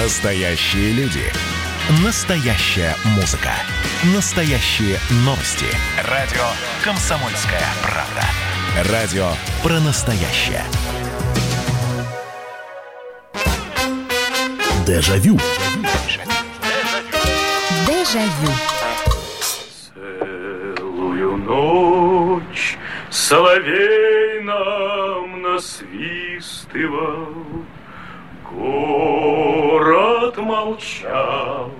Настоящие люди. Настоящая музыка. Настоящие новости. Радио «Комсомольская правда». Радио про настоящее. Дежавю. Дежавю. Целую ночь соловей нам насвистывал, Город молчал,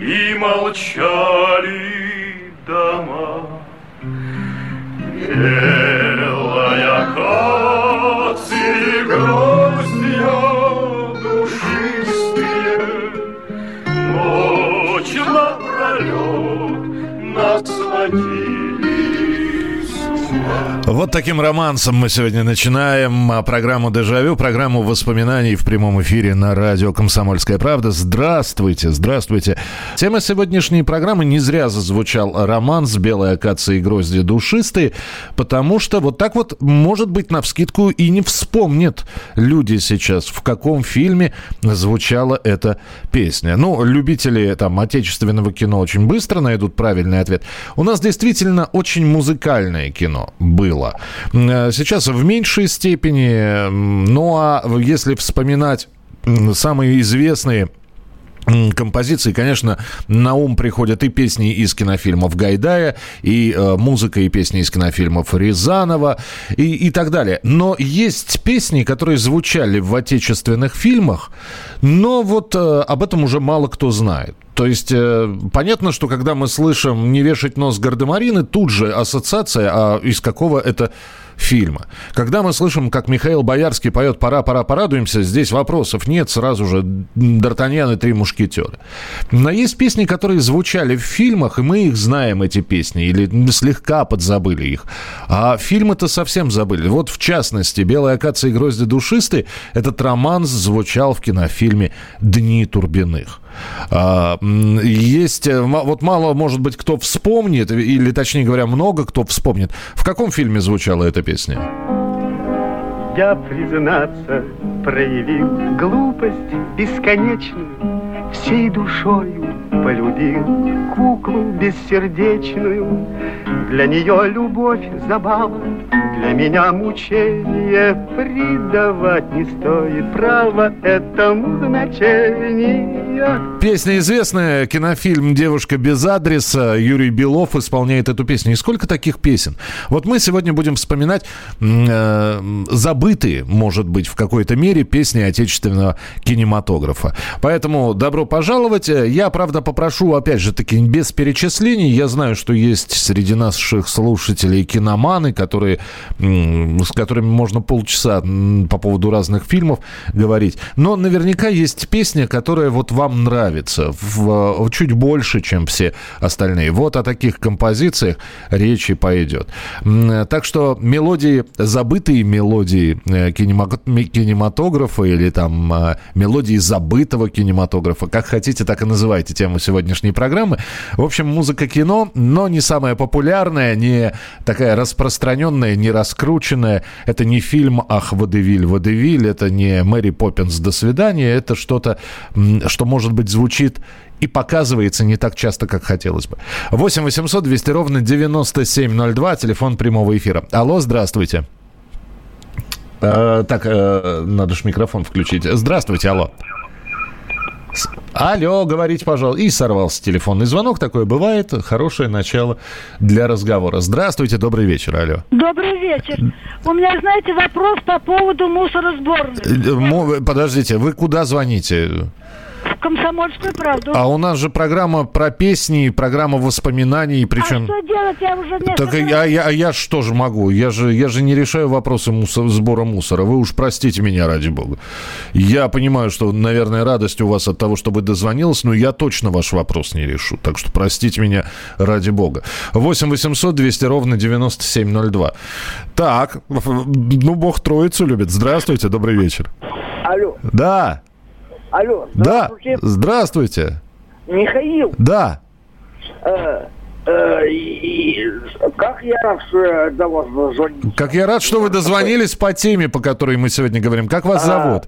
и молчали дома. Белая акация, гроздья душистые, Ночь напролет нас ума. Вот таким романсом мы сегодня начинаем а, программу «Дежавю», программу воспоминаний в прямом эфире на радио «Комсомольская правда». Здравствуйте, здравствуйте. Тема сегодняшней программы не зря зазвучал романс «Белая акация и грозди душистые», потому что вот так вот, может быть, навскидку и не вспомнят люди сейчас, в каком фильме звучала эта песня. Ну, любители там отечественного кино очень быстро найдут правильный ответ. У нас действительно очень музыкальное кино было. Э, Сейчас в меньшей степени, ну а если вспоминать самые известные композиции, конечно, на ум приходят и песни из кинофильмов Гайдая, и э, музыка и песни из кинофильмов Рязанова, и, и так далее. Но есть песни, которые звучали в отечественных фильмах, но вот э, об этом уже мало кто знает. То есть э, понятно, что когда мы слышим «не вешать нос гардемарины», тут же ассоциация, а из какого это фильма. Когда мы слышим, как Михаил Боярский поет «Пора, пора, порадуемся», здесь вопросов нет, сразу же «Д'Артаньян и три мушкетера». Но есть песни, которые звучали в фильмах, и мы их знаем, эти песни, или слегка подзабыли их. А фильмы-то совсем забыли. Вот, в частности, «Белая акация и грозди душистые» этот романс звучал в кинофильме «Дни Турбиных». А, Есть, э, вот мало, может быть, кто вспомнит, или, точнее говоря, много кто вспомнит. В каком фильме звучала эта песня? Я, признаться, проявил глупость бесконечную, Всей душою полюбил куклу бессердечную. Для нее любовь забава, для меня мучение Придавать не стоит права этому значения. Песня известная, кинофильм «Девушка без адреса». Юрий Белов исполняет эту песню. И сколько таких песен? Вот мы сегодня будем вспоминать э, забытые, может быть, в какой-то мере песни отечественного кинематографа. Поэтому добро пожаловать. Я, правда, попрошу, опять же таки, без перечислений. Я знаю, что есть среди наших слушателей киноманы, которые, с которыми можно полчаса по поводу разных фильмов говорить. Но наверняка есть песня, которая вот вам нравится в, в чуть больше, чем все остальные. Вот о таких композициях речи пойдет. Так что мелодии, забытые мелодии э, кинематографа или там э, мелодии забытого кинематографа, как хотите, так и называйте тему сегодняшней программы. В общем, музыка кино, но не самая популярная, не такая распространенная, не раскрученная. Это не фильм «Ах, Водевиль, Водевиль», это не «Мэри Поппинс, до свидания», это что-то, что, может быть, звучит и показывается не так часто, как хотелось бы. 8 800 200 ровно 9702, телефон прямого эфира. Алло, здравствуйте. Э, так, э, надо же микрофон включить. Здравствуйте, алло. Алло, говорите, пожалуйста. И сорвался телефонный звонок. Такое бывает. Хорошее начало для разговора. Здравствуйте, добрый вечер, алло. Добрый вечер. У меня, знаете, вопрос по поводу мусоросборной. Э, мо- Подождите, вы куда звоните? Комсомольскую правду. А у нас же программа про песни, программа воспоминаний, А причем... что делать? Я уже несколько Так я, я, а я что же могу? Я же, я же не решаю вопросы мусор- сбора мусора. Вы уж простите меня, ради бога. Я понимаю, что, наверное, радость у вас от того, что вы дозвонилась, но я точно ваш вопрос не решу. Так что простите меня, ради бога. 8 800 200 ровно 9702. Так, ну, бог троицу любит. Здравствуйте, добрый вечер. Алло, Да, алло, да, здравствуйте. здравствуйте. Михаил, Да, э, э, и- как я рад, до вас дозвонился. как я рад, что вы дозвонились по теме, по которой мы сегодня говорим. Как вас А, зовут?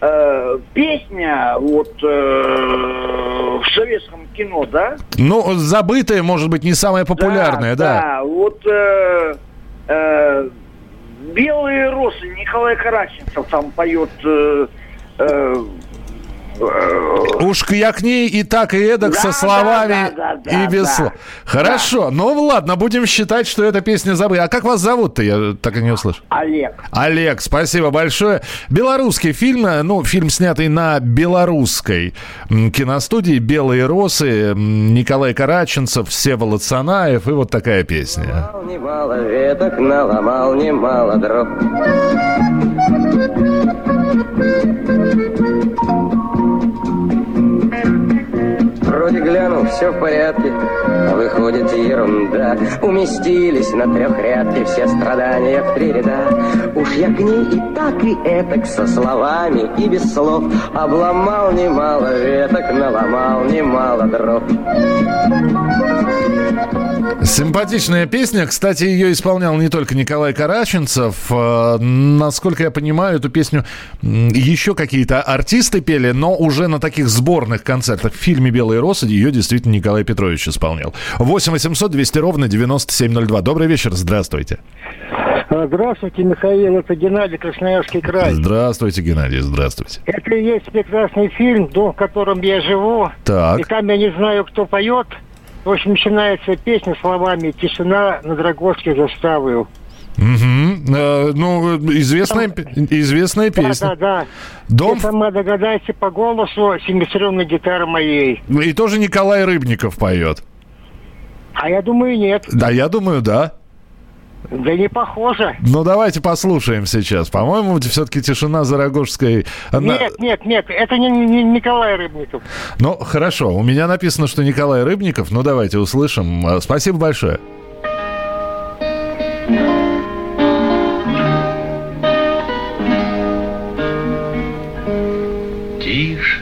Э, песня вот э, в советском кино, да? Ну, забытая, может быть, не самая популярная, да. Да, вот э, э, «Белые росы» Николай Караченцев там поет... Э, э, Уж я к ней и так, и эдак Да, со да, словами да, да, и да, без да. слов. Хорошо, ну ладно, будем считать, что эта песня забыта. А как вас зовут-то? Я так и не услышал. Олег. Олег, спасибо большое. Белорусский фильм, э, ну, фильм, снятый на белорусской киностудии «Белые росы», Николай Караченцев, Всеволод Санаев, и вот такая песня. Немало веток, наломал немало дров. Все в порядке, выходит ерунда. Уместились на трехрядке все страдания в три ряда. Уж я к ней и так, и этак со словами и без слов Обломал немало веток, наломал немало дров. Симпатичная песня. Кстати, ее исполнял не только Николай Караченцев. Э, Насколько я понимаю, эту песню еще какие-то артисты пели, но уже на таких сборных концертах. В фильме «Белые росы» ее действительно Николай Петрович исполнял. 8 800 200 ровно 9702. Добрый вечер, здравствуйте. Здравствуйте, Михаил, это Геннадий, Красноярский край. Здравствуйте, Геннадий, здравствуйте. Это и есть прекрасный фильм, дом, в котором я живу. Так. И там я не знаю, кто поет. В общем, начинается песня словами «Тишина над Рогожской заставою». Э, ну, известная, известная Да, песня. да, да. Дом, Ты сама догадайся по голосу семиструнной гитары моей. и тоже Николай Рыбников поет. А я думаю, нет. Да, я думаю, да. Да не похоже. Ну, давайте послушаем сейчас. По-моему, все-таки тишина за Рогожской... она- Нет, нет, нет, это не, не- Николай Рыбников. Ну, хорошо. У меня написано, что Николай Рыбников. Ну, давайте услышим. Э, Спасибо большое.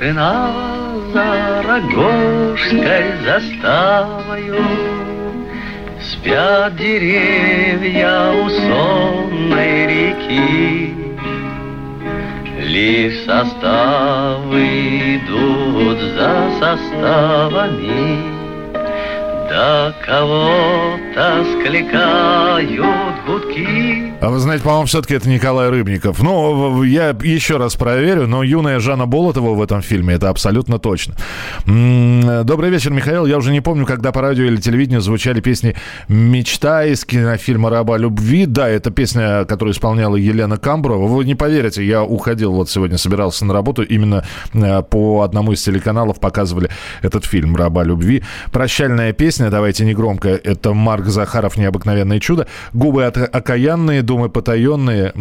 Тишина за Рогожской заставою. Спят деревья у сонной реки. Лишь составы идут за составами. Да кого-то скликают гудки А вы знаете, по-моему, все-таки это Николай Рыбников. Ну, я еще раз проверю, но юная Жанна Болотова в этом фильме, это абсолютно точно. Добрый вечер, Михаил. Я уже не помню, когда по радио или телевидению звучали песни «Мечта» из кинофильма «Раба любви». Да, это песня, которую исполняла Елена Камбурова. Вы не поверите, я уходил, вот сегодня собирался на работу, именно э, по одному из телеканалов показывали этот фильм «Раба любви». Прощальная песня, давайте не громко, это Марк Захаров «Необыкновенное чудо». Губы окаянные, думы потаенные.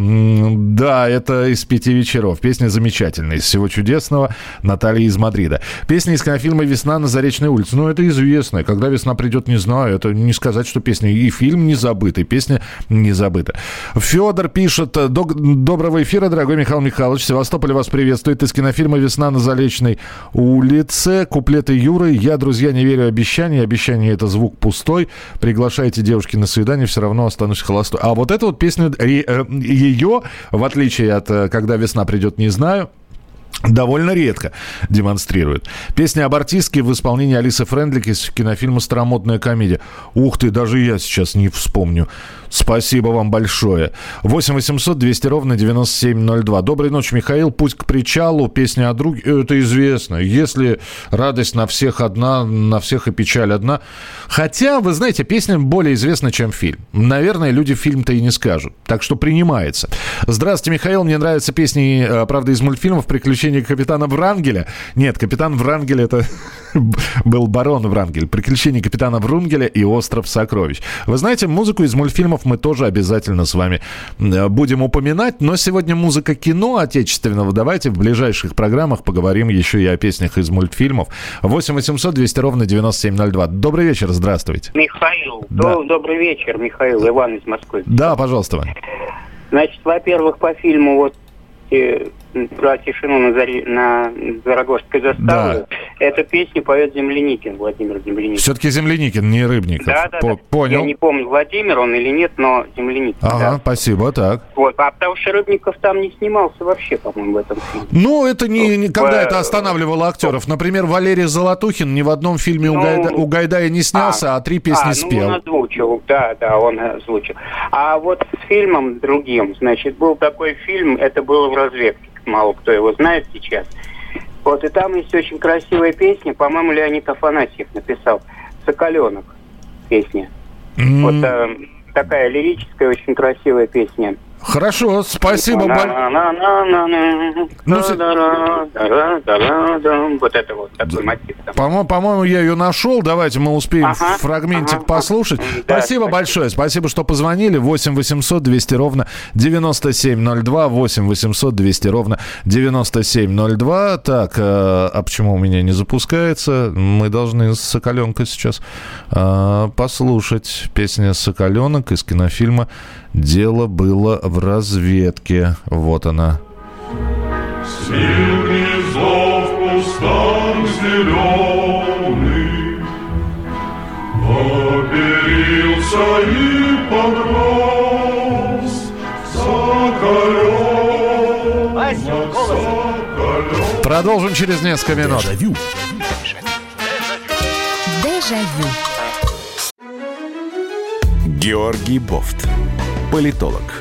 Да, это из пяти вечеров. Песня замечательная. Из всего чудесного. Наталья из Мадрида. Песня из кинофильма «Весна на Заречной улице». Ну, это известно. Когда весна придет, не знаю. Это не сказать, что песня. И фильм не забыт, песня не забыта. Федор пишет. «Дог- Доброго эфира, дорогой Михаил Михайлович. Севастополь вас приветствует. Из кинофильма «Весна на Заречной улице». Куплеты Юры. Я, друзья, не верю обещания. Обещание – это звук пустой. Приглашайте девушки на свидание, все равно останусь холостой. А вот эту вот песню, ре- э, ее, в отличие от э, «Когда весна придет, не знаю», довольно редко демонстрирует. Песня об артистке в исполнении Алисы Френдлик из кинофильма «Старомодная комедия». Ух ты, даже я сейчас не вспомню. Спасибо вам большое. 8 800 200 ровно 9702. Доброй ночи, Михаил. Путь к причалу. Песня о друге. Это известно. Если радость на всех одна, на всех и печаль одна. Хотя, вы знаете, песня более известна, чем фильм. Наверное, люди фильм-то и не скажут. Так что принимается. Здравствуйте, Михаил. Мне нравятся песни, э, правда, из мультфильмов «Приключения капитана Врангеля». Нет, капитан Врангель это был барон Врангель. «Приключения капитана Врунгеля» и «Остров сокровищ». Вы знаете, музыку из мультфильмов мы тоже обязательно с вами э, будем упоминать. Но сегодня музыка кино отечественного. Давайте в ближайших программах поговорим еще и о песнях из мультфильмов. 8 800 200 ровно 9702. Добрый вечер, здравствуйте. Михаил, Да. до- добрый вечер, Михаил, Иван из Москвы. Да, пожалуйста. Значит, во-первых, по фильму вот э, про тишину на, заре, на Зарогожской заставе, Да. Эту песню поет Земляникин, Владимир Земляникин. Все-таки Земляникин, не Рыбников. Да, да, По- да. Понял. Я не помню, Владимир он или нет, но Земляникин. Ага, да. спасибо, так. Вот, а потому что Рыбников там не снимался вообще, по-моему, в этом фильме. Ну, это не, не- когда Э, это останавливало актеров. Например, Валерий Золотухин ни в одном фильме у, Ну, Гайда- у Гайдая не снялся, а, три песни а, спел. Ну, он озвучил, да, да, он озвучил. А вот с фильмом другим, значит, был такой фильм, это было в разведке, мало кто его знает сейчас. Вот, и там есть очень красивая песня, по-моему, Леонид Афанасьев написал, «Соколенок» песня. М, Вот э, такая лирическая, очень красивая песня. Хорошо, спасибо. Боль- На-на-на-на-на, Ну, с-. Вот это вот такой мотив. там. По-моему, по-моему, я ее нашел. Давайте мы успеем Ага, фрагментик ага, послушать. Да, спасибо спасибо. большое. Спасибо, что позвонили. 8 800 200 ровно 9702. 8 800 200 ровно 9702. Так, э, а почему у меня не запускается? Мы должны Соколенка сейчас э, послушать. Песня Соколенок из кинофильма «Дело было в разведке». Вот она. Гнездов кустам зеленый Оперился и подрос Соколёнок, соколёнок. Продолжим через несколько минут. Дежавю. Дежавю. Георгий Бофт. Политолог,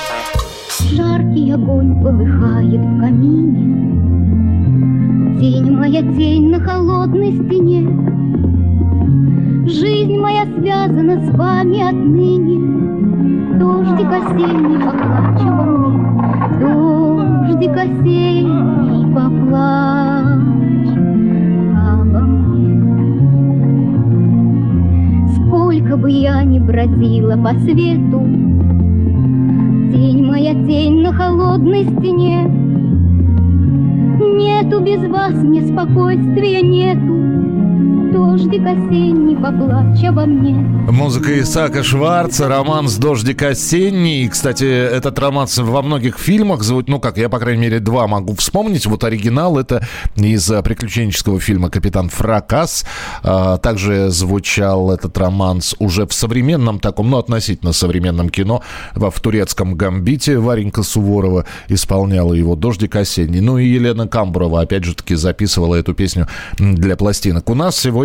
Жаркий огонь полыхает в камине. Тень моя, тень на холодной стене. Жизнь моя связана с вами отныне. Дождик осенний поплачь обо мне. Дождик осенний поплачь обо мне. Сколько бы я ни бродила по свету моя, тень на холодной стене. Нету без вас мне спокойствия, нету Дождик осенний, поплачь обо мне Музыка Исаака Шварца, романс «Дождик осенний». Кстати, этот романс во многих фильмах звучит, ну как, я, по крайней мере, два могу вспомнить. Вот оригинал это из а, приключенческого фильма «Капитан Фракас». А, Также звучал этот романс уже в современном таком, ну относительно современном кино, в турецком «Гамбите». Варенька Суворова исполняла его «Дождик осенний». Ну и Елена Камбурова, опять же таки, записывала эту песню для пластинок. У нас сегодня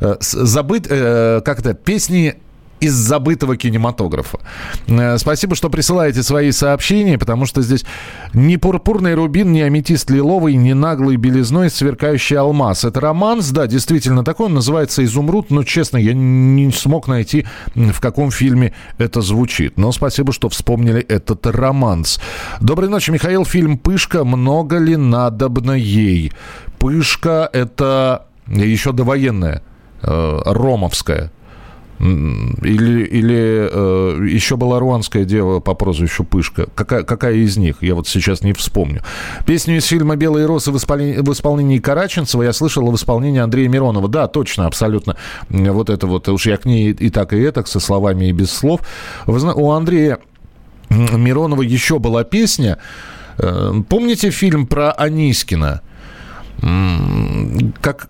э, с- забыт, э, как это, песни из забытого кинематографа. Э, Спасибо, что присылаете свои сообщения, потому что здесь не пурпурный рубин, не аметист лиловый, не наглый белизной сверкающий алмаз. Это романс, да, действительно такой, он называется «Изумруд», но, честно, я не смог найти, в каком фильме это звучит. Но спасибо, что вспомнили этот романс. Доброй ночи, Михаил. Фильм «Пышка. Много ли надобно ей?» «Пышка» — это еще довоенная, э, ромовская. Или, или э, еще была руанская дева по прозвищу Пышка. Какая, какая из них? Я вот сейчас не вспомню. Песню из фильма «Белые росы» в исполнении, в исполнении Караченцева я слышала в исполнении Андрея Миронова. Да, точно, абсолютно. Вот это вот, уж я к ней и так, и так, со словами и без слов. У Андрея Миронова еще была песня. Э, Помните фильм про Анискина? Как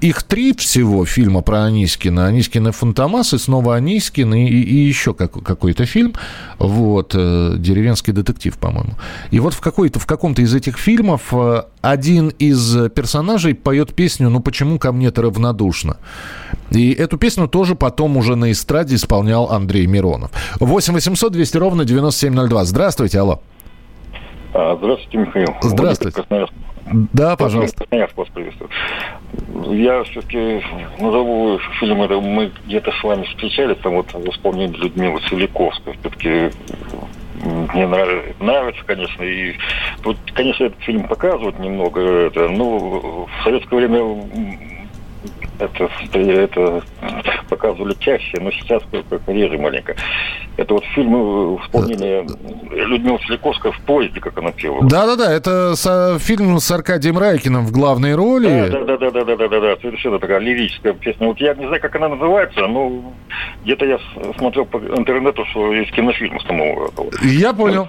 их три всего фильма про Анискина. Анискин и Фантомас, и снова Анискин, и, и- и еще как, какой-то фильм. Вот, э, «Деревенский детектив», по-моему. И вот в, какой-то, в каком-то из этих фильмов э, один из персонажей поет песню «Ну почему ко мне ты равнодушна?» И эту песню тоже потом уже на эстраде исполнял Андрей Миронов. 8 800 200 ровно 9702. Здравствуйте, алло. А, Здравствуйте, Михаил. Здравствуйте. Владимир Красноярск. Да, пожалуйста. Красноярск вас приветствую. Я все-таки назову фильм, это мы где-то с вами встречались, там вот в исполнении Людмилы Целиковской. Все-таки мне нравится, нравится, конечно, и вот, конечно, этот фильм показывают немного, это, но в советское время это, это показывали чаще, но сейчас как реже маленько. Это вот фильм э, исполнения Людмилы Целиковской в поезде, как она пела. Да-да-да, это со, фильм с Аркадием Райкиным в главной роли. Да-да-да-да-да-да-да, совершенно такая лирическая песня. Вот я не знаю, как она называется, но где-то я смотрел по интернету, что есть кинофильм с самого. Я понял.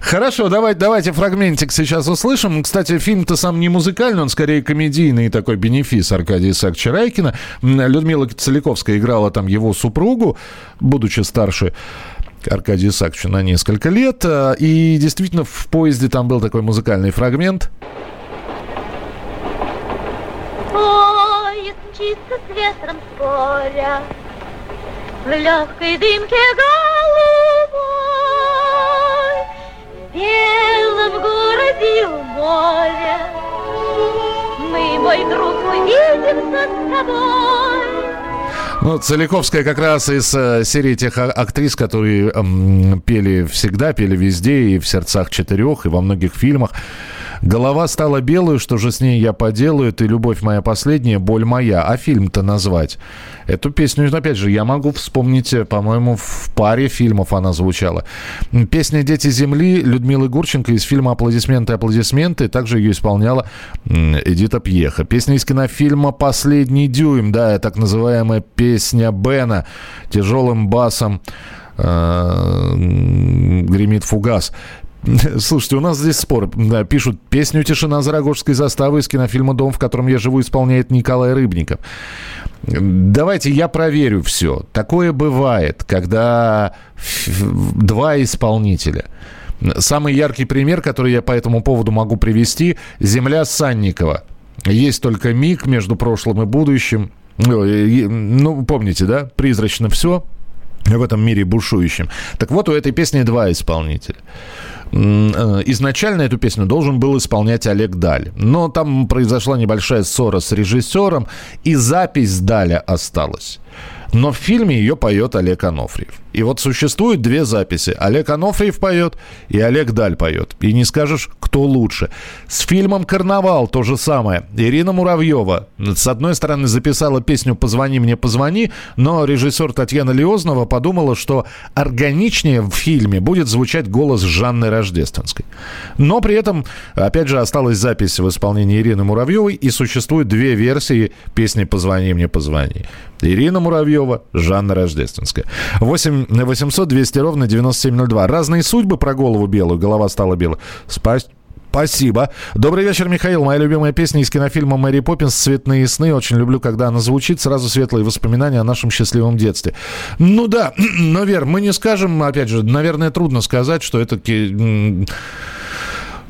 Хорошо, давай, давайте фрагментик сейчас услышим. Кстати, фильм-то сам не музыкальный, он скорее комедийный такой бенефис Аркадия Исааковича Райкина. Людмила Целиковская играла там его супругу, будучи старше Аркадия Исааковича на несколько лет. И действительно в поезде там был такой музыкальный фрагмент. Поезд мчится с ветром споря, В легкой дымке голубой, В белом городе у моря Мы, мой друг, увидимся с тобой. Ну, Целиковская как раз из э, серии тех а- актрис, которые эм, пели всегда, пели везде, и в «Сердцах четырех», и во многих фильмах. Голова стала белую, что же с ней я поделаю, ты любовь моя последняя, боль моя. А фильм-то назвать? Эту песню, опять же, я могу вспомнить, э, по-моему, в паре фильмов она звучала. Песня «Дети земли» Людмилы Гурченко из фильма «Аплодисменты, аплодисменты». Также ее исполняла Эдита Пьеха. Песня из кинофильма «Последний дюйм», да, так называемая песня Бена тяжелым басом э, гремит фугас. Слушайте, у нас здесь спор. Да, пишут, песню «Тишина Зарагожской заставы» из кинофильма «Дом, в котором я живу» исполняет Николай Рыбников. Давайте я проверю все. Такое бывает, когда два исполнителя. Самый яркий пример, который я по этому поводу могу привести, «Земля Санникова». Есть только миг между прошлым и будущим. Ну, помните, да? Призрачно все в этом мире бушующем. Так вот, у этой песни два исполнителя. Э, изначально эту песню должен был исполнять Олег Даль. Но там произошла небольшая ссора с режиссером, и запись Даля осталась. Но в фильме ее поет Олег Анофриев. И вот существует две записи. Олег Анофриев поет и Олег Даль поет. И не скажешь, кто лучше. С фильмом «Карнавал» то же самое. Ирина Муравьева, с одной стороны, записала песню «Позвони мне, позвони», но режиссер Татьяна Лиознова подумала, что органичнее в фильме будет звучать голос Жанны Рождественской. Но при этом, опять же, осталась запись в исполнении Ирины Муравьевой, и существует две версии песни «Позвони мне, позвони». Ирина Муравьева, Жанна Рождественская. 8 800 200 ровно 9702. Разные судьбы про голову белую, голова стала белой. Спасибо. Спасибо. Добрый вечер, Михаил. Моя любимая песня из кинофильма «Мэри Поппинс. Цветные сны». Очень люблю, когда она звучит. Сразу светлые воспоминания о нашем счастливом детстве. Ну да, но, Вер, мы не скажем, опять же, наверное, трудно сказать, что это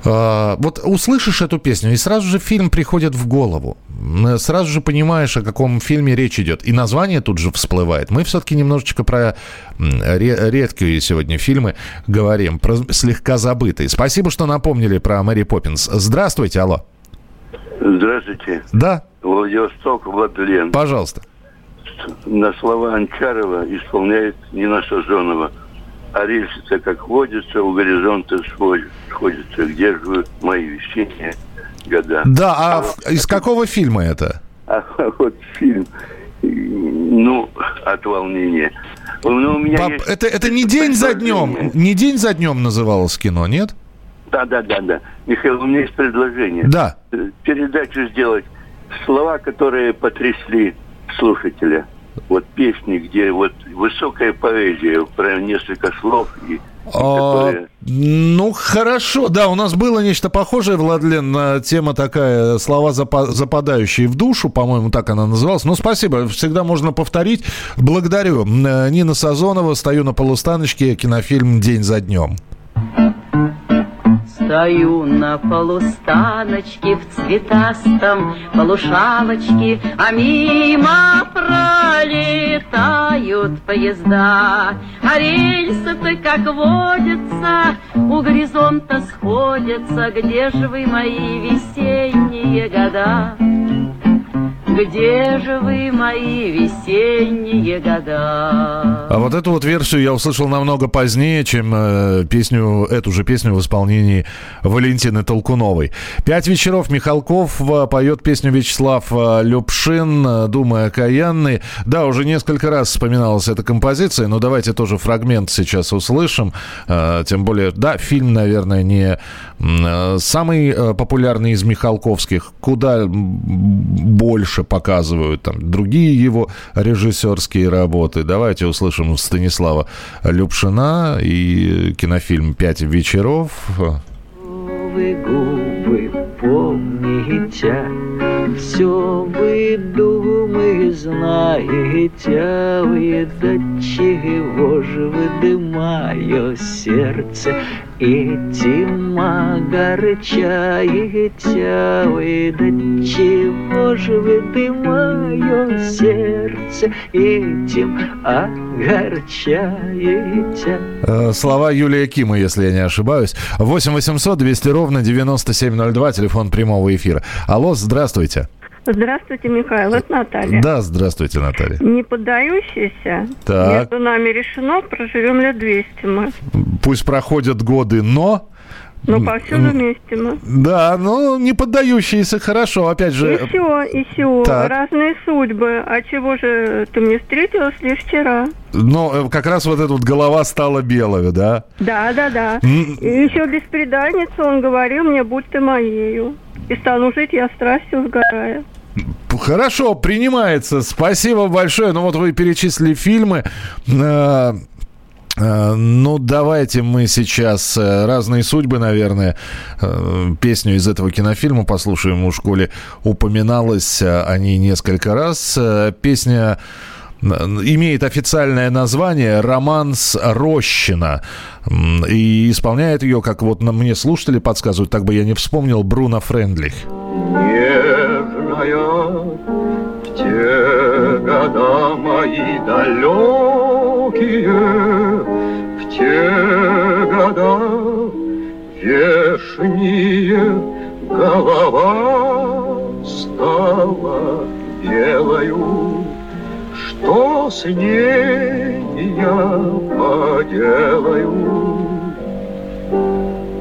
вот услышишь эту песню, и сразу же фильм приходит в голову. Сразу же понимаешь, о каком фильме речь идет. И название тут же всплывает. Мы все-таки немножечко про редкие сегодня фильмы говорим, про слегка забытые. Спасибо, что напомнили про Мэри Поппинс. Здравствуйте, алло. Здравствуйте. Да. Владивосток, Владлен. Пожалуйста. На слова Анчарова исполняет Нина Сазонова а рельсы как водится, у горизонта сходятся. Где же вы, мои весенние года? Да, а, а в, из какого фильма это? А вот фильм, ну, от волнения. Ну, у меня Пап, есть... это, это не день за днем, не день за днем называлось кино, нет? Да, да, да, да. Михаил, у меня есть предложение. Да. Передачу сделать слова, которые потрясли слушателя вот песни, где вот высокая поэзия про несколько слов и а, ну, хорошо. Да, у нас было нечто похожее, Владлен, тема такая, слова западающие в душу, по-моему, так она называлась. Ну, спасибо, всегда можно повторить. Благодарю. Нина Сазонова, стою на полустаночке, кинофильм «День за днем». Стою на полустаночке в цветастом полушалочке, А мимо пролетают поезда. А рельсы-то, как водится, у горизонта сходятся. Где же вы, мои весенние года? Где же вы, мои весенние года? А вот эту вот версию я услышал намного позднее, чем э, песню, эту же песню в исполнении Валентины Толкуновой. «Пять вечеров» Михалков э, поет песню Вячеслав э, Любшин э, «Думая окаянный». Да, уже несколько раз вспоминалась эта композиция, но давайте тоже фрагмент сейчас услышим. Э, тем более, да, фильм, наверное, не э, самый популярный из Михалковских. Куда м, больше показывают там другие его режиссерские работы. Давайте услышим Станислава Любшина и кинофильм «Пять вечеров». Вы губы помните, все вы думы знаете, вы до чего же вы мое сердце этим огорчаете, вы до чего же вы мое сердце этим огорчаете. Э, Слова Юлия Кима, если я не ошибаюсь. 8 800 200 ровно 9702, телефон прямого эфира. Алло, здравствуйте. Здравствуйте, Михаил, это Наталья. Да, здравствуйте, Наталья. Не поддающийся. Так. Между нами решено, проживем лет 200 мы. Пусть проходят годы, но... Но повсюду вместе мы. Да, ну, не поддающиеся, хорошо, опять же... И все, и все. Так. Разные судьбы. А чего же ты мне встретилась лишь вчера? Но э, как раз вот эта вот голова стала белой, да? Да, да, да. М. И еще беспреданница он говорил мне, будь ты моею. И стану жить я страстью сгорая. Хорошо, принимается. Спасибо большое. Ну вот вы перечислили фильмы. Э, Ну, давайте мы сейчас э, «Разные судьбы», наверное, э, песню из этого кинофильма послушаем. У школе упоминалось о ней несколько раз. Песня имеет официальное название «Романс Рощина». И исполняет ее, как вот мне слушатели подсказывают, так бы я не вспомнил, Бруно Френдлих. Нежная в те года мои далекие, в те года вешние голова стала белою. Что с ней я поделаю?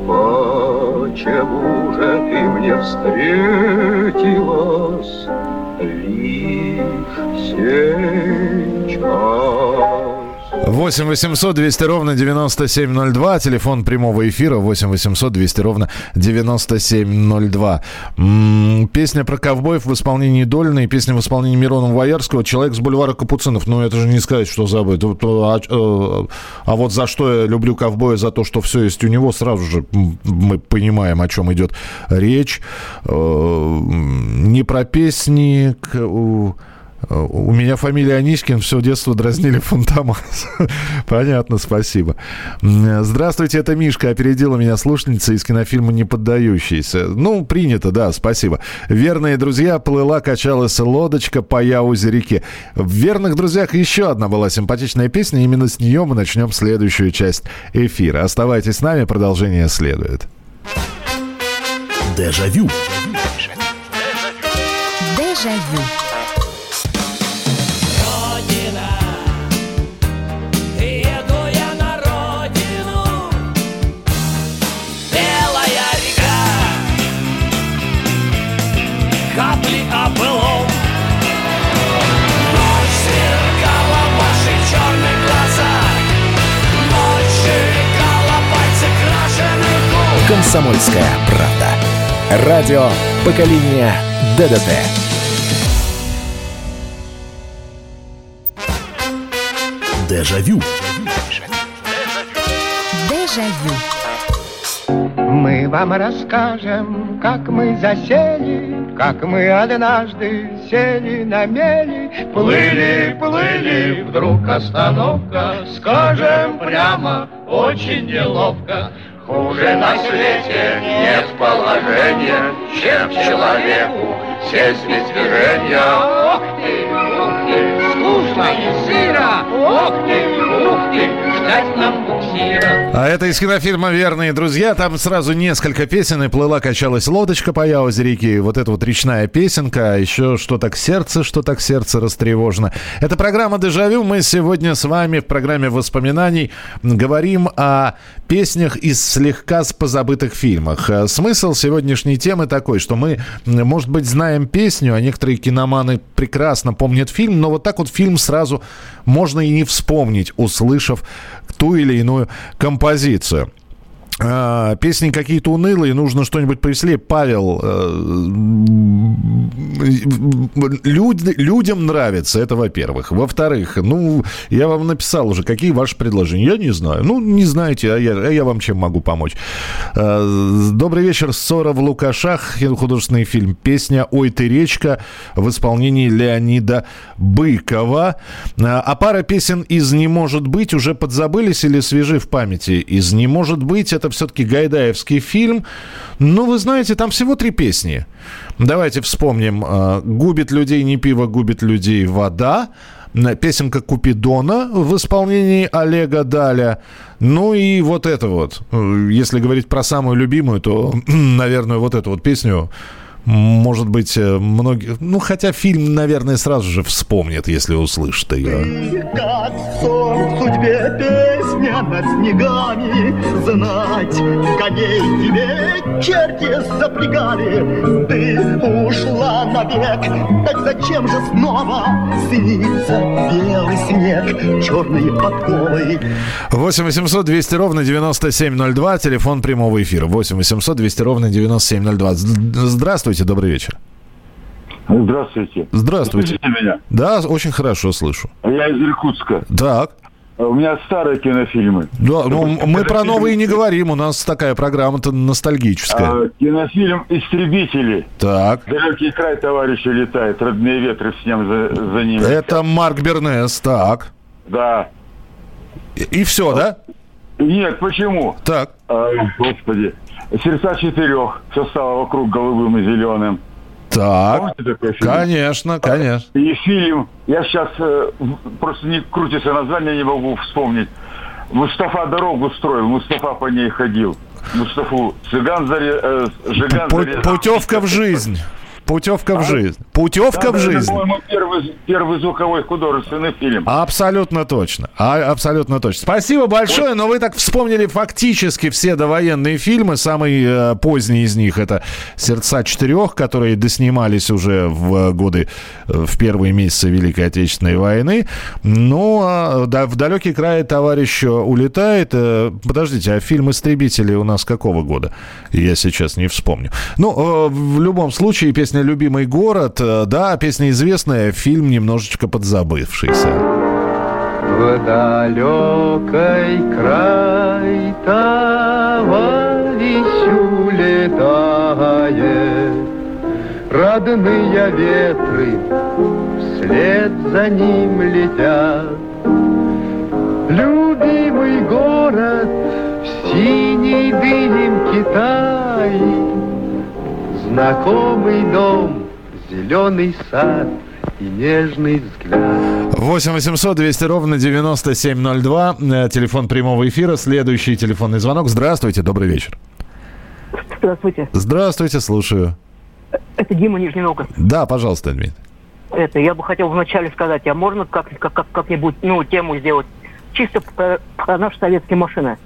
Почему же ты мне встретилась лишь сейчас? 8 800 200 ровно 9702. Телефон прямого эфира 8 800 200 ровно 9702. М, Песня про ковбоев в исполнении Дольна и песня в исполнении Мирона Воярского «Человек с бульвара Капуцинов». Ну, это же не сказать, что забыть. Вот, А, э, а вот за что я люблю ковбоя? За то, что все есть у него. Сразу же мы понимаем, о чем идет речь. Э, Не про песни... у- у меня фамилия Анискин, все детство дразнили Фантомас. Понятно, спасибо. Здравствуйте, это Мишка. Опередила меня слушательница из кинофильма «Не поддающийся». Ну, принято, да, спасибо. Верные друзья, плыла, качалась лодочка по Яузе реке. В «Верных друзьях» еще одна была симпатичная песня. Именно с нее мы начнем следующую часть эфира. Оставайтесь с нами, продолжение следует. Дежавю. Дежавю. Еду Комсомольская правда. Радио поколения ДДТ. Дежавю. Дежавю. Мы вам расскажем, как мы засели, как мы однажды сели на мели. Плыли, плыли, вдруг остановка, скажем прямо, очень неловко. Хуже на свете нет положения, чем человеку сесть без движения. Ох ты, ух ты, скучно и сыро, ох ты, А это из кинофильма «Верные друзья». Там сразу несколько песен. И плыла, качалась лодочка по Яузе реки. Вот эта вот речная песенка. А еще «Что так сердце, что так сердце растревожено». Это программа «Дежавю». Мы сегодня с вами в программе воспоминаний говорим о песнях из слегка позабытых фильмах. Э, Смысл сегодняшней темы такой, что мы, может быть, знаем песню, а некоторые киноманы прекрасно помнят фильм, но вот так вот фильм сразу можно и не вспомнить, услышав ту или иную композицию. А, песни какие-то унылые, нужно что-нибудь повеселее. Павел, э, люд- людям нравится, это во-первых. Во-вторых, ну, я вам написал уже, какие ваши предложения. Я не знаю. Ну, не знаете, а я, а я вам чем могу помочь. Э, Добрый вечер, ссора в Лукашах, художественный фильм. Песня «Ой ты речка» в исполнении Леонида Быкова. А а пара песен из «Не может быть» уже подзабылись или свежи в памяти? Из «Не может быть» это все-таки гайдаевский фильм. Ну, вы знаете, там всего три песни. Давайте вспомним. э, «Губит людей не пиво, губит людей вода». М, Песенка Купидона в исполнении Олега Даля. Ну и вот это вот. Э, Если говорить про самую любимую, то, наверное, вот эту вот песню может быть, э, многие... Ну, хотя фильм, наверное, сразу же вспомнит, если услышит ее. Как сон в судьбе песня над снегами Знать коней тебе черти запрягали Ты ушла навек, так зачем же снова Снится белый снег, черные подковы 8 800 200 ровно 9702, телефон прямого эфира. 8 800 200 ровно 9702. З- Здравствуйте, добрый вечер. Здравствуйте. Здравствуйте. Слышите меня? Да, очень хорошо слышу. Я из Иркутска. Так. У меня старые кинофильмы. Да, ну, мы про новые не говорим, у нас такая программа-то ностальгическая. А, кинофильм «Истребители». Так. Далекий край товарищи летает, родные ветры с ним за, за ними. Это Марк Бернес, так. Да. И, все, да? Нет, почему? Так. А, господи. Сердца четырех. Все стало вокруг голубым и зеленым. Так. Конечно, конечно. И фильм, я сейчас э, просто не крутится название, не могу вспомнить. Мустафа дорогу строил, Мустафа по ней ходил. Мустафу цыган заре, э, Жиган Пу- зарезал. Путевка в жизнь. Путевка в жизнь. Путевка Да, в да, это, жизнь. по-моему, первый, первый звуковой художественный фильм. Абсолютно точно. А, абсолютно точно. Спасибо большое, но вы так вспомнили фактически все довоенные фильмы. Самый э, поздний из них это «Сердца четырех», которые доснимались уже в годы, э, в первые месяцы Великой Отечественной войны. Ну, а да, в далекий край товарищ улетает. Э, Подождите, а фильм «Истребители» у нас какого года? Я сейчас не вспомню. Ну, э, в любом случае, песня «Любимый город», э, да, песня известная, фильм немножечко подзабывшийся. В далекой край товарищ улетает, Родные ветры вслед за ним летят. Любимый город в синей дымке тает, Знакомый дом, зеленый сад и нежный взгляд. 8 800 200 ровно 9702. Э, Телефон прямого эфира. Следующий телефонный звонок. Здравствуйте, добрый вечер. Здравствуйте. Здравствуйте, слушаю. Это Дима Нижний Новгород. Да, пожалуйста, Дмитрий. Это, я бы хотел вначале сказать, а можно как, как, как, как-нибудь, ну, тему сделать чисто про, про наши советские машины?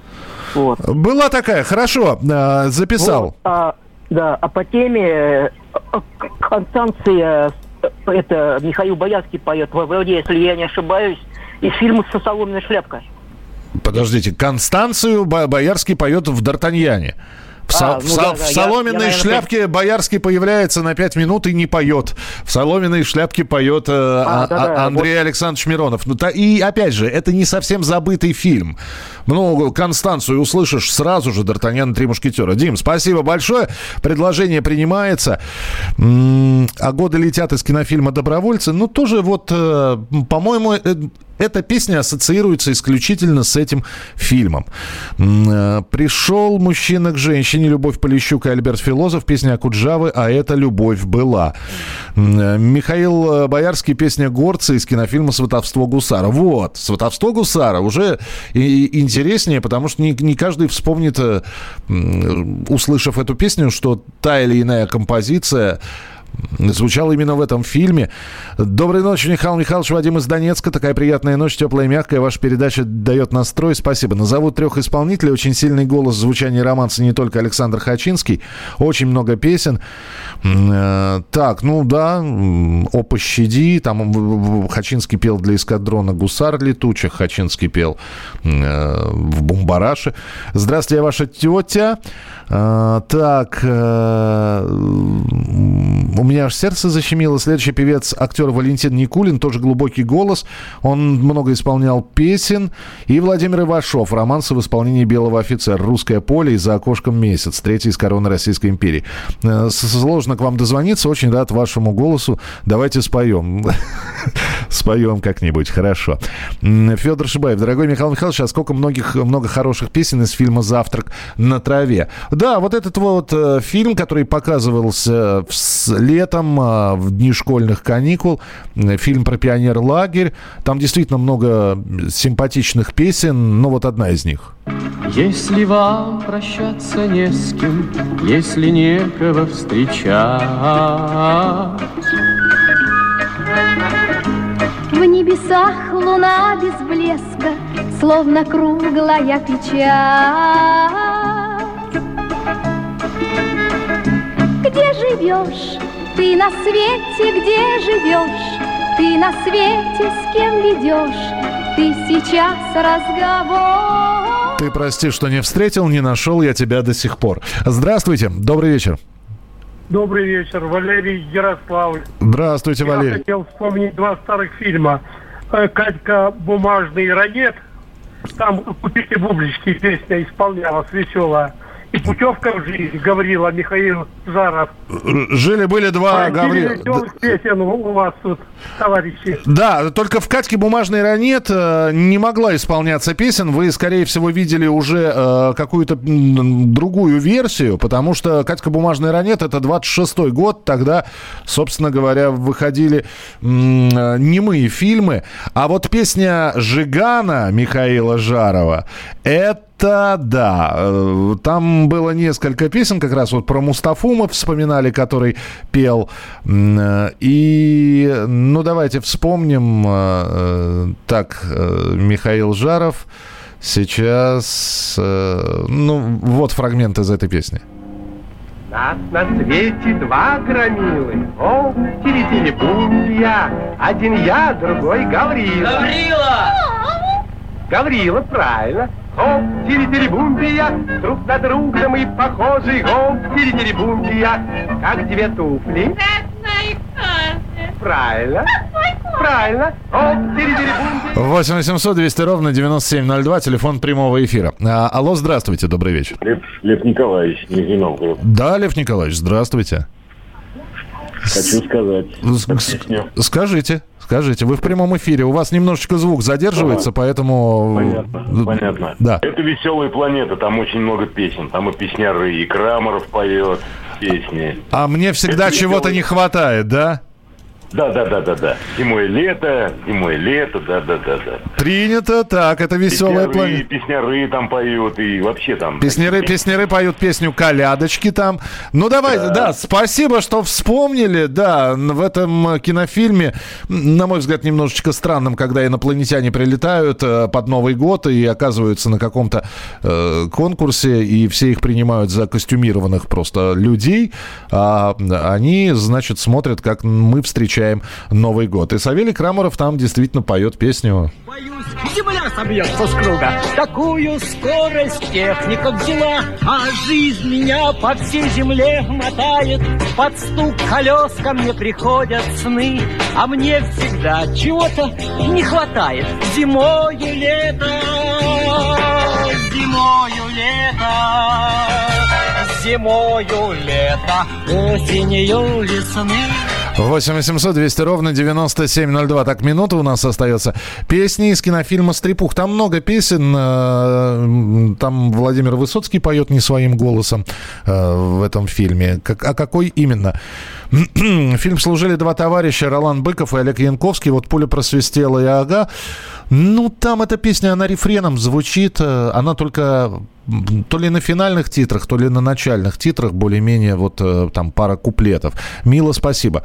Вот. Была такая, хорошо, э, записал. Вот, а, да, а по теме э, э, Констанция, э, это Михаил Боярский поет, вроде, если я не ошибаюсь, из фильма «Со соломенной шляпкой». Подождите, Констанцию Бо- Боярский поет в «Д'Артаньяне». В, со- А, в ну со- да, в да, я- соломенной я, наверное, шляпке Боярский появляется на 5 минут и не поет. В соломенной шляпке поет э, А, а- да-да, а- Андрей Александрович Миронов. Ну, та- и опять же, это не совсем забытый фильм. Ну, Констанцию услышишь сразу же Д'Артаньян Три мушкетера. Дим, спасибо большое. Предложение принимается. А годы летят из кинофильма «Добровольцы». Ну, тоже вот, э, по-моему, э, эта песня ассоциируется исключительно с этим фильмом. Э, Пришел мужчина к женщине, Любовь Полищук и Альберт Филозов, песня Акуджавы, а это любовь была. Э, Михаил э, Боярский, песня Горца из кинофильма «Сватовство гусара». Вот, «Сватовство гусара» уже интереснее, потому что не, каждый вспомнит, услышав эту песню, что та или иная композиция Звучал именно в этом фильме. Доброй ночи, Михаил Михайлович, Вадим из Донецка. Такая приятная ночь, теплая и мягкая. Ваша передача дает настрой. Спасибо. Назову трех исполнителей. Очень сильный голос звучания романса не только Александр Хачинский. Очень много песен. Э, Так, ну да, «О, пощади». Там Хачинский пел для эскадрона «Гусар летучих». Хачинский пел э, в «Бумбараше». Здравствуйте, ваша тетя. А, Так, э, у меня аж сердце защемило. Следующий певец, актер Валентин Никулин, тоже глубокий голос. Он много исполнял песен. И Владимир Ивашов, романсы в исполнении «Белого офицера». «Русское поле» и «За окошком месяц». Третий из короны Российской империи. Э, Сложно к вам дозвониться. Очень рад вашему голосу. Давайте споем. Споем как-нибудь, хорошо. Федор Шибаев. Дорогой Михаил Михайлович, а сколько многих, много хороших песен из фильма «Завтрак на траве». Да, вот этот вот э, фильм, который показывался в летом, э, в дни школьных каникул, э, фильм про пионер-лагерь. Там действительно много симпатичных песен, но вот одна из них. Если вам прощаться не с кем, если некого встречать, В небесах луна без блеска, Словно круглая печать. Где живешь ты на свете, где живешь? Ты на свете с кем ведешь? Ты сейчас разговор. Ты прости, что не встретил, не нашел я тебя до сих пор. Здравствуйте, добрый вечер. Добрый вечер, Валерий Ярославль. Здравствуйте, Я Валерий. хотел вспомнить два старых фильма. Э, Катька «Бумажный ранет». Там «Купите бублички» песня исполнялась веселая. И «Путевка в жизнь» Гаврила Михаил Жаров. Жили-были два Стиль Гаврила. песен у вас тут, товарищи. Да, только в Катьке бумажной ранет э, не могла исполняться песен. Вы, скорее всего, видели уже э, какую-то другую версию, потому что Катька бумажная ранет это 26-й год. Тогда, собственно говоря, выходили э, немые фильмы. А вот песня Жигана Михаила Жарова это да, э, там было несколько песен, как раз вот про Мустафу мы вспоминали, который пел. Э, И, ну, давайте вспомним. э, Так, Михаил Жаров сейчас... Ну, вот фрагмент из этой песни. Нас на свете два громилы. О, тили я. Один я, другой Гаврила. Гаврила! Гаврила, правильно. О, тили я. Друг на друга мы похожи. О, тили я. Как две туфли. Правильно. Правильно. О, тили 8 800 200 ровно 9702, телефон прямого эфира. А, алло, здравствуйте, добрый вечер. Лев, Лев Николаевич, Нижний Новгород. Да, Лев Николаевич, здравствуйте. Хочу сказать. С- Скажите, скажите, вы в прямом эфире, у вас немножечко звук задерживается, поэтому... Понятно, понятно. Да. Это веселая планета, там очень много песен. Там и песняры, и Крамаров поет песни. А мне всегда чего-то не хватает, да? Да, да, да, да, да. Зимой лето, зимой лето, да, да, да, да. Принято, так, это веселая Песняры, планета. песняры там поют, и вообще там... Песнеры, песнеры поют песню «Колядочки» там. Ну, давайте, да. спасибо, что вспомнили. Да, в этом кинофильме, на мой взгляд, немножечко странным, когда инопланетяне прилетают э, под Новый год и оказываются на каком-то э, конкурсе, и все их принимают за костюмированных просто людей, а они, значит, смотрят, как мы встречаем Новый год. И Савелий Крамаров там действительно поет песню Земля собьется с круга. Такую скорость техника взяла, а жизнь меня по всей земле мотает. Под стук колес ко мне приходят сны, а мне всегда чего-то не хватает. Зимою лето, зимою лето, зимою лето, осенью весны. 8 800 200 ровно 9702. Так, минута у нас остается. Песни из кинофильма «Стрепух». Там много песен. э, Там Владимир Высоцкий поет не своим голосом э, в этом фильме. Как- А какой именно? Фильм «Служили два товарища» Ролан Быков и Олег Янковский. Вот пуля просвистела и ага. Ну, там эта песня, она рефреном звучит. э, Она только то ли на финальных титрах, то ли на начальных титрах более-менее вот э, там пара куплетов. Мило, спасибо.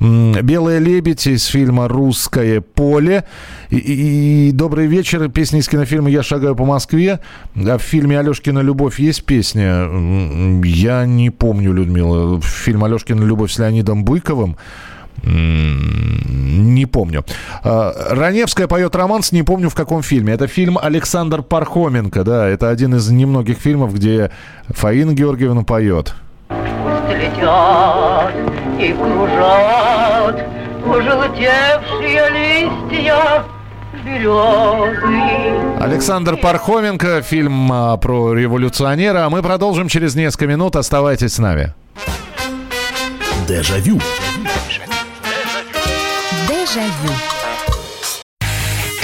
«Белая лебедь» из фильма «Русское поле». И, и- и «Добрый вечер» песня из кинофильма «Я шагаю по Москве». А в фильме «Алешкина любовь» есть песня? Я не помню, Людмила. Фильм «Алешкина любовь» с Леонидом Быковым. Не помню. А, Раневская поет романс, не помню в каком фильме. Это фильм Александр Пархоменко, да. Это один из немногих фильмов, где Фаина Георгиевна поет. летят и кружат пожелтевшие листья березы. Александр Пархоменко, фильм а, про революционера. А мы продолжим через несколько минут. Оставайтесь с нами. Дежавю. Дежавю.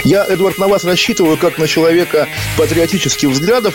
Я, Эдвард, на вас рассчитываю как на человека патриотических взглядов.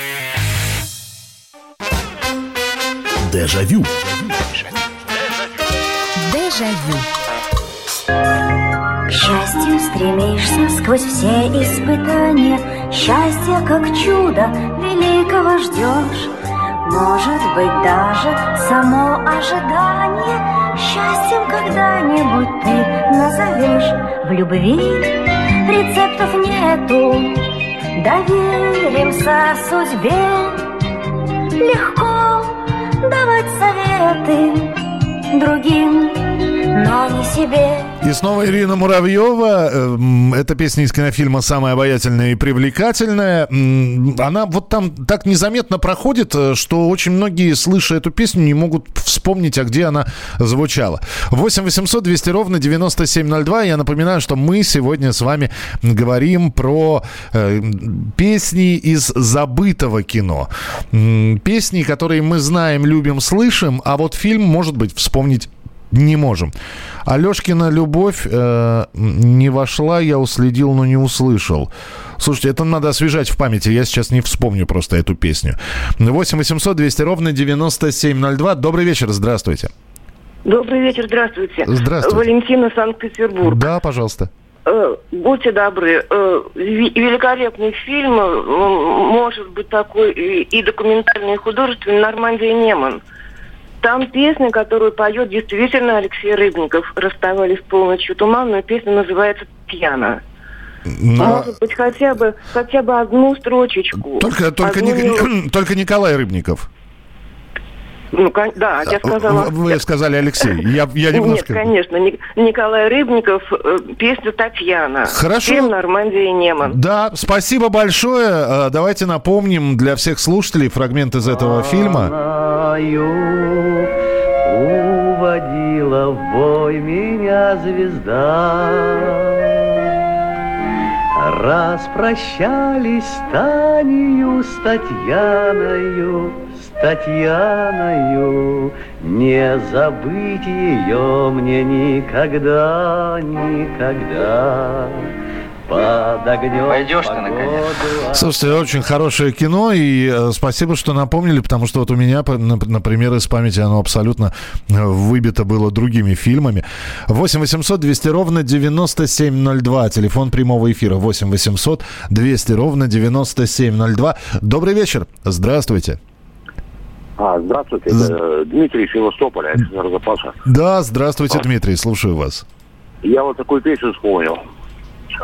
Дежавю. Дежавю. К счастью стремишься сквозь все испытания. Счастье, как чудо, великого ждешь. Может быть, даже само ожидание. Счастьем когда-нибудь ты назовешь. В любви рецептов нету. Доверимся судьбе. Легко давать советы другим, но не себе. И снова Ирина Муравьева. Эм, Эта песня из кинофильма «Самая обаятельная и привлекательная». Она вот там так незаметно проходит, э, что очень многие, слыша эту песню, не могут вспомнить, а где она звучала. 8 800 200 ровно 9702. Я напоминаю, что мы сегодня с вами говорим про э, песни из забытого кино. Песни, которые мы знаем, любим, слышим, а вот фильм, может быть, вспомнить не можем. Алешкина любовь э, не вошла, я уследил, но не услышал. Слушайте, это надо освежать в памяти. Я сейчас не вспомню просто эту песню. 8 800 200 ровно 9702. Добрый вечер, здравствуйте. Добрый вечер, здравствуйте. Здравствуйте. Валентина, Санкт-Петербург. Да, пожалуйста. Э, Будьте добры, э, великолепный фильм, может быть такой и и документальный, и художественный «Нормандия Неман». Там песня, которую поет действительно Алексей Рыбников. «Расставались полночью туманную». Песня называется «Пьяна». Может быть, хотя бы, хотя бы одну строчечку. Только, только, Одну Ник- только Николай Рыбников. Ну, кон- да, я сказала... Вы сказали Алексей. Я, я Нет, немножко... конечно. Ник- Николай Рыбников, э, песня «Татьяна». Хорошо. Фильм «Нормандия и Неман». Да, спасибо большое. Э, Давайте напомним для всех слушателей фрагмент из этого фильма. Уводила в бой меня звезда. Распрощались с Танею, с Татьяною, с Татьяною. Не забыть ее мне никогда, никогда. Пойдешь ты, наконец. Слушайте, очень хорошее кино, и э, спасибо, что напомнили, потому что вот у меня, например, из памяти оно абсолютно э, выбито было другими фильмами. 8 800 200 ровно 9702, телефон прямого эфира 8 800 200 ровно 9702. Добрый вечер, здравствуйте. А, здравствуйте, это Дмитрий из Севастополя, офицер запаса. Да, здравствуйте, Дмитрий, слушаю вас. Я вот такую песню вспомнил.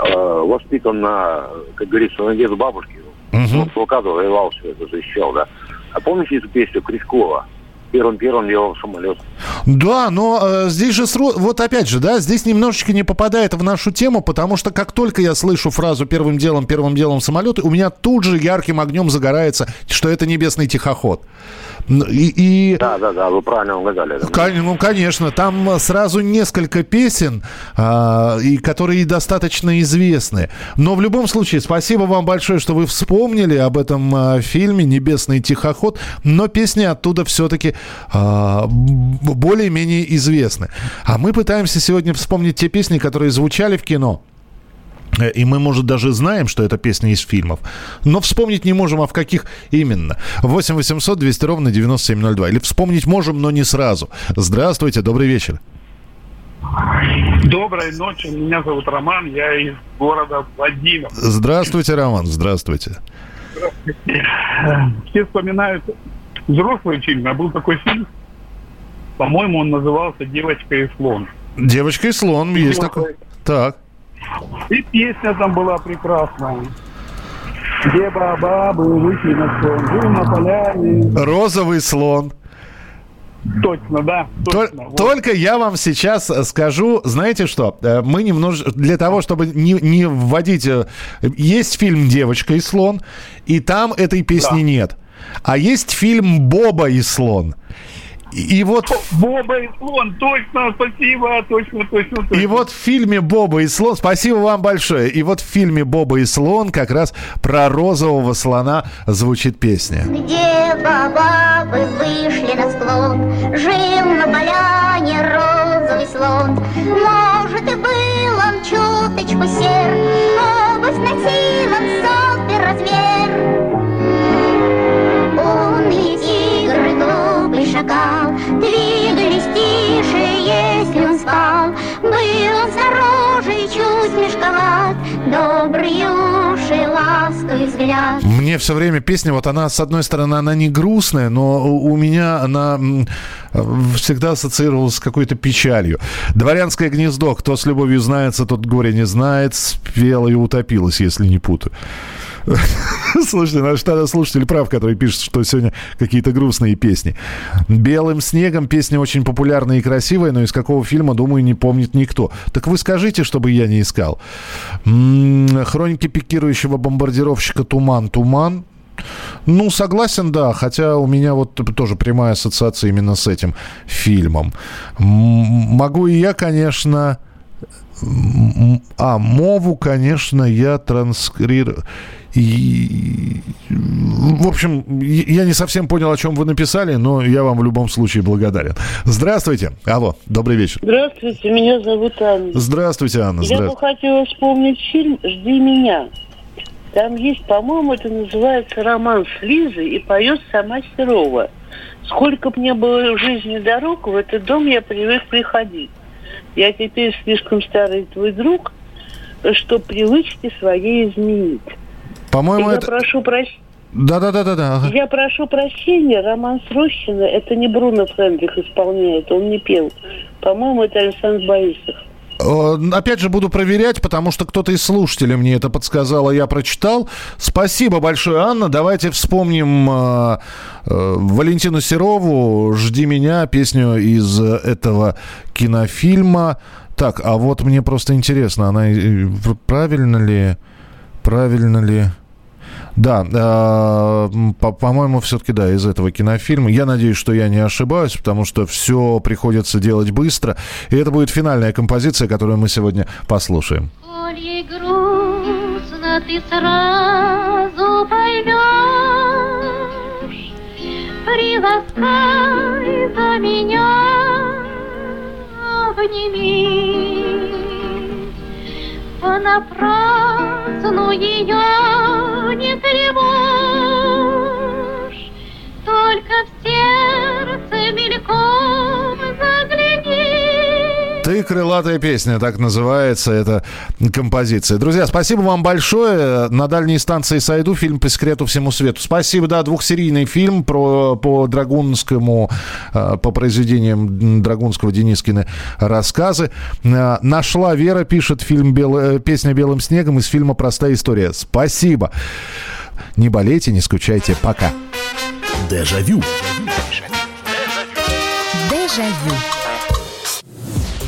Э, Воспитан на, как говорится, на дед бабушки. Он блокаду воевал, все это защищал, да. А помните эту песню Крючкова? Первым-первым левым самолет. Да, но э, здесь же, сро- вот опять же, да, здесь немножечко не попадает в нашу тему, потому что как только я слышу фразу «первым делом, первым делом самолеты», у меня тут же ярким огнем загорается, что это небесный тихоход. И, и- Да, да, да, вы правильно угадали. да. Кон- Ну, конечно, там э, сразу несколько песен, а, и которые достаточно известны. Но в любом случае, спасибо вам большое, что вы вспомнили об этом а, фильме «Небесный тихоход», но песни оттуда все-таки более-менее известны. А мы пытаемся сегодня вспомнить те песни, которые звучали в кино. Э, И мы, может, даже знаем, что это песня из фильмов. Но вспомнить не можем, а в каких именно. 8 800 200 ровно 9702. Или вспомнить можем, но не сразу. Здравствуйте, добрый вечер. Доброй ночи, меня зовут Роман, я из города Владимир. Здравствуйте, Роман, здравствуйте. Все вспоминают взрослые фильмы, а был такой фильм, по-моему, он назывался «Девочка и слон». Девочка и слон, есть такой. Так. И песня там была прекрасная. Где бабы вышли на сон, жил на поляне. Розовый слон. Точно, да. Тол- Точно. Вот. Только я вам сейчас скажу, знаете что, Э, мы немножко, для того, чтобы не, не вводить... э, Есть фильм «Девочка и слон», и там этой песни нет. А есть фильм «Боба и слон». И и вот Боба и слон, точно, спасибо, точно, точно, точно. И вот в фильме «Боба и слон», спасибо вам большое, и вот в фильме «Боба и слон» как раз про розового слона звучит песня. Где бабы вышли на склон, Жил на поляне розовый слон. Может, и был он чуточку сер, Обувь носил он супер размер. Шакал Двигались тише, если он спал. Был он снаружи чуть мешковат, Добрый уши, ласковый взгляд. Мне все время песня, вот она, с одной стороны, она не грустная, но у меня она всегда ассоциировалась с какой-то печалью. «Дворянское гнездо», кто с любовью знается, тот горе не знает, спела и утопилась, если не путаю. Слушайте, наш слушатель прав, который пишет, что сегодня какие-то грустные песни. «Белым снегом» песня очень популярная и красивая, но из какого фильма, думаю, не помнит никто. Так вы скажите, чтобы я не искал. М, «Хроники пикирующего бомбардировщика «Туман, туман». Ну, согласен, да, хотя у меня вот тоже прямая ассоциация именно с этим фильмом. М, Могу и я, конечно... М, А, Мову, конечно, я транскрирую. И, в общем, я не совсем понял, о чем вы написали, но я вам в любом случае благодарен. Здравствуйте. Алло, добрый вечер. Здравствуйте, меня зовут Анна. Здравствуйте, Анна. Я бы Здравствуйте. хотела вспомнить фильм «Жди меня». Там есть, по-моему, это называется роман с Лизой и поет сама Серова. Сколько мне было в жизни дорог, в этот дом я привык приходить. Я теперь слишком старый твой друг, что привычки свои изменить. По-моему, я это... прошу прощения. Да-да-да-да. ага. Я прошу прощения, роман Срощина, это не Бруно Френдлих исполняет, он не пел. По-моему, это Александр Борисов. Опять же, буду проверять, потому что кто-то из слушателей мне это подсказал, а я прочитал. Спасибо большое, Анна. Давайте вспомним э, э, Валентину Серову «Жди меня», песню из этого кинофильма. Так, а вот мне просто интересно, она правильно ли, правильно ли... Да, по- по-моему, все-таки да, из этого кинофильма. Я надеюсь, что я не ошибаюсь, потому что все приходится делать быстро. И это будет финальная композиция, которую мы сегодня послушаем. Коль ей грустно, ты сразу поймешь, меня, обними. Понапрасну ее не тревожь, Только в сердце мельком. Ты крылатая песня, так называется эта композиция. Друзья, спасибо вам большое. На дальней станции сойду фильм по секрету всему свету. Спасибо, да, двухсерийный фильм про, по Драгунскому, э, по произведениям Драгунского Денискина рассказы. Э, Нашла Вера, пишет фильм «Белая- «Песня белым снегом» из фильма «Простая история». Спасибо. Не болейте, не скучайте. Пока. Дежавю. Дежавю.